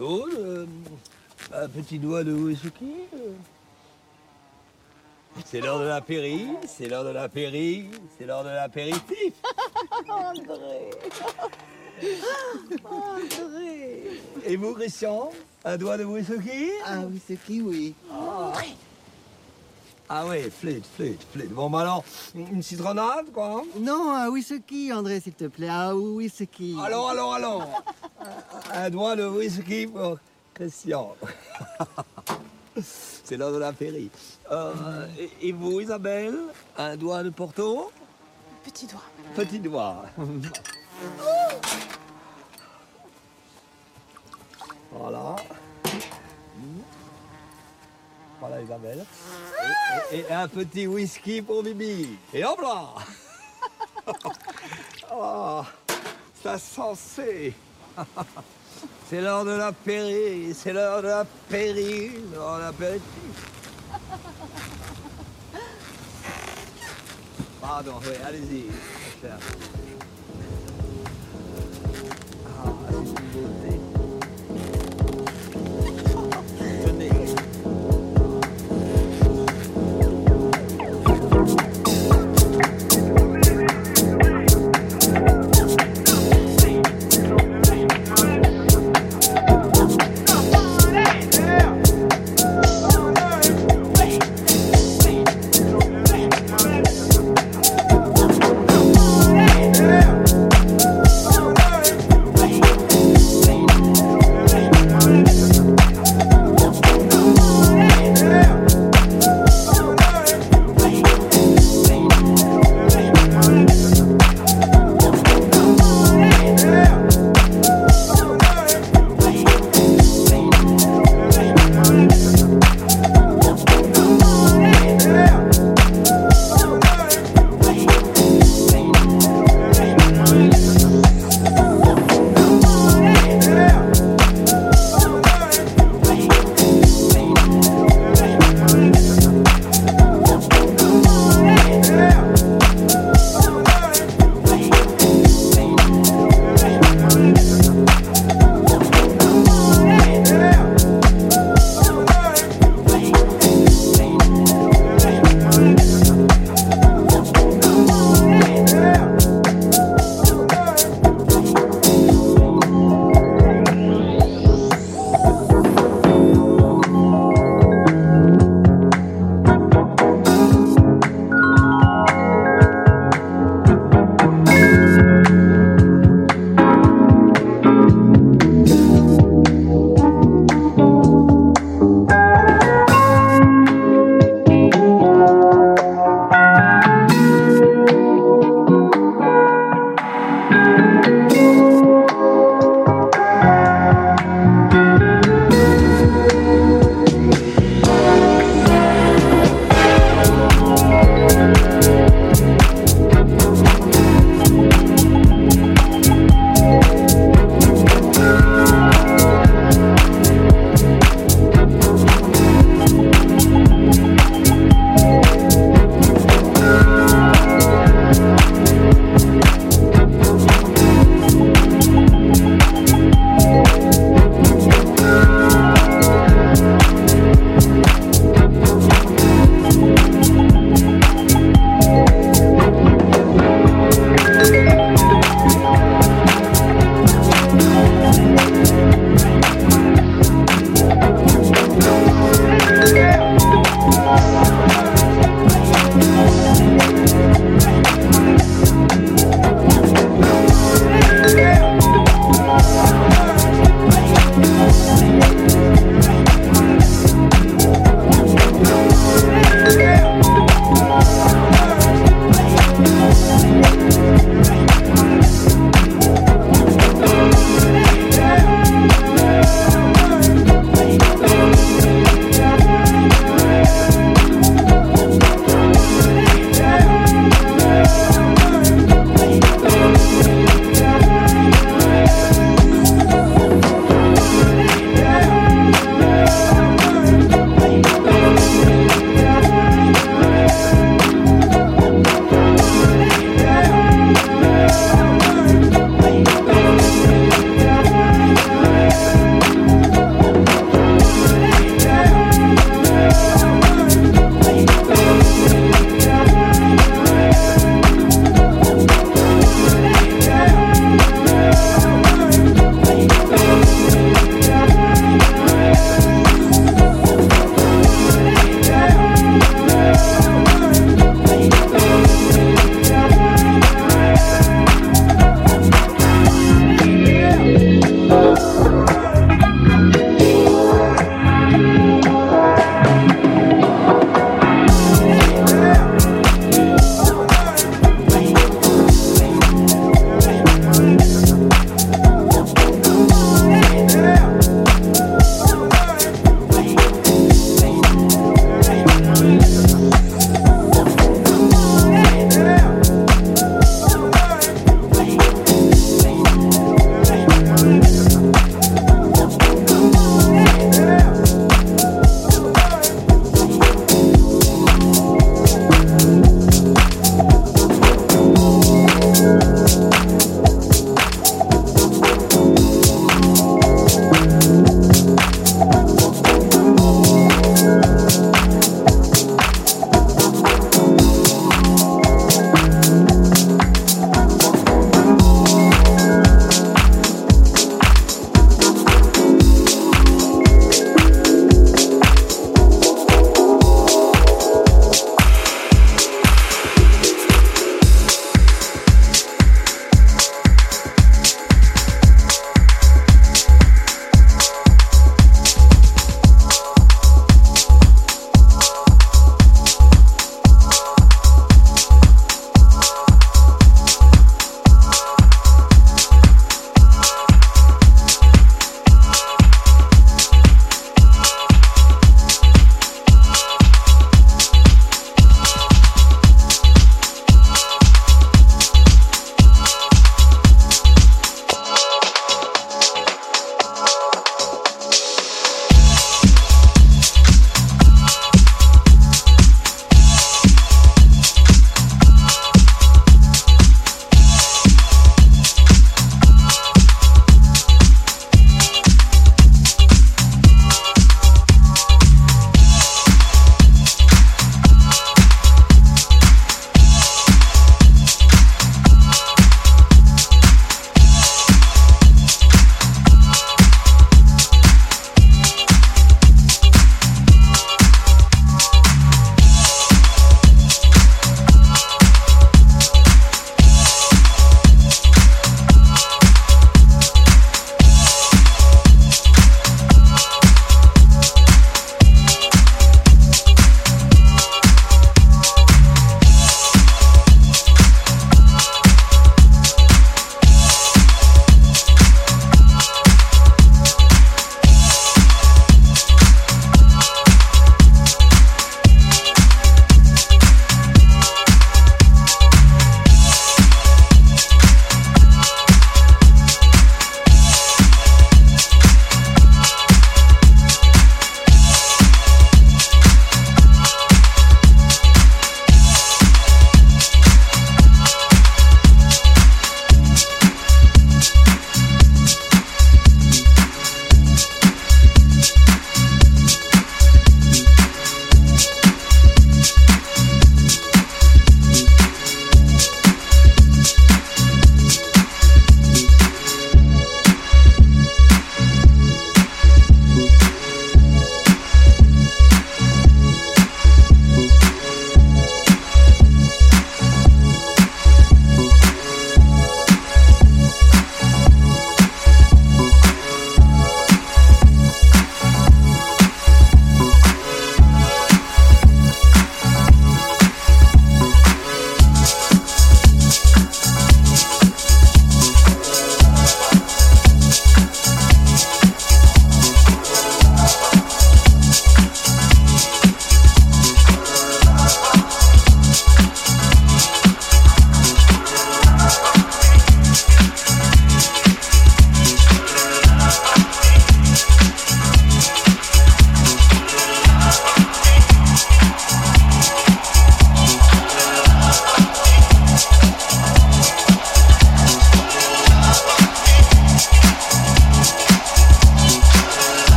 Oh, le- un petit doigt de whisky. euh. C'est l'heure de l'apéri, c'est l'heure de l'apéri, c'est l'heure de l'apéritif. André André Et vous, Christian Un doigt de whisky Ah oui, qui, oui. Ah oui, flûte, flûte, flûte. Bon, bah alors, une citronnade, quoi hein? Non, un whisky, André, s'il te plaît. Un whisky. Alors, alors, alors Un doigt de whisky pour Christian. C'est l'heure de l'apéri. Euh, et, et vous, Isabelle Un doigt de Porto? Petit doigt. Petit doigt. voilà. Voilà Isabelle. Et, et- et un petit whisky pour Bibi. Et hop là Oh, ça sensé. C'est l'heure de l'apéri, c'est l'heure de l'apéri, l'heure de l'apéritif. Pardon, oui, allez-y. Ah, c'est une beauté.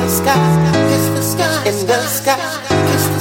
the sky, kiss the sky, in the sky, kiss the sky.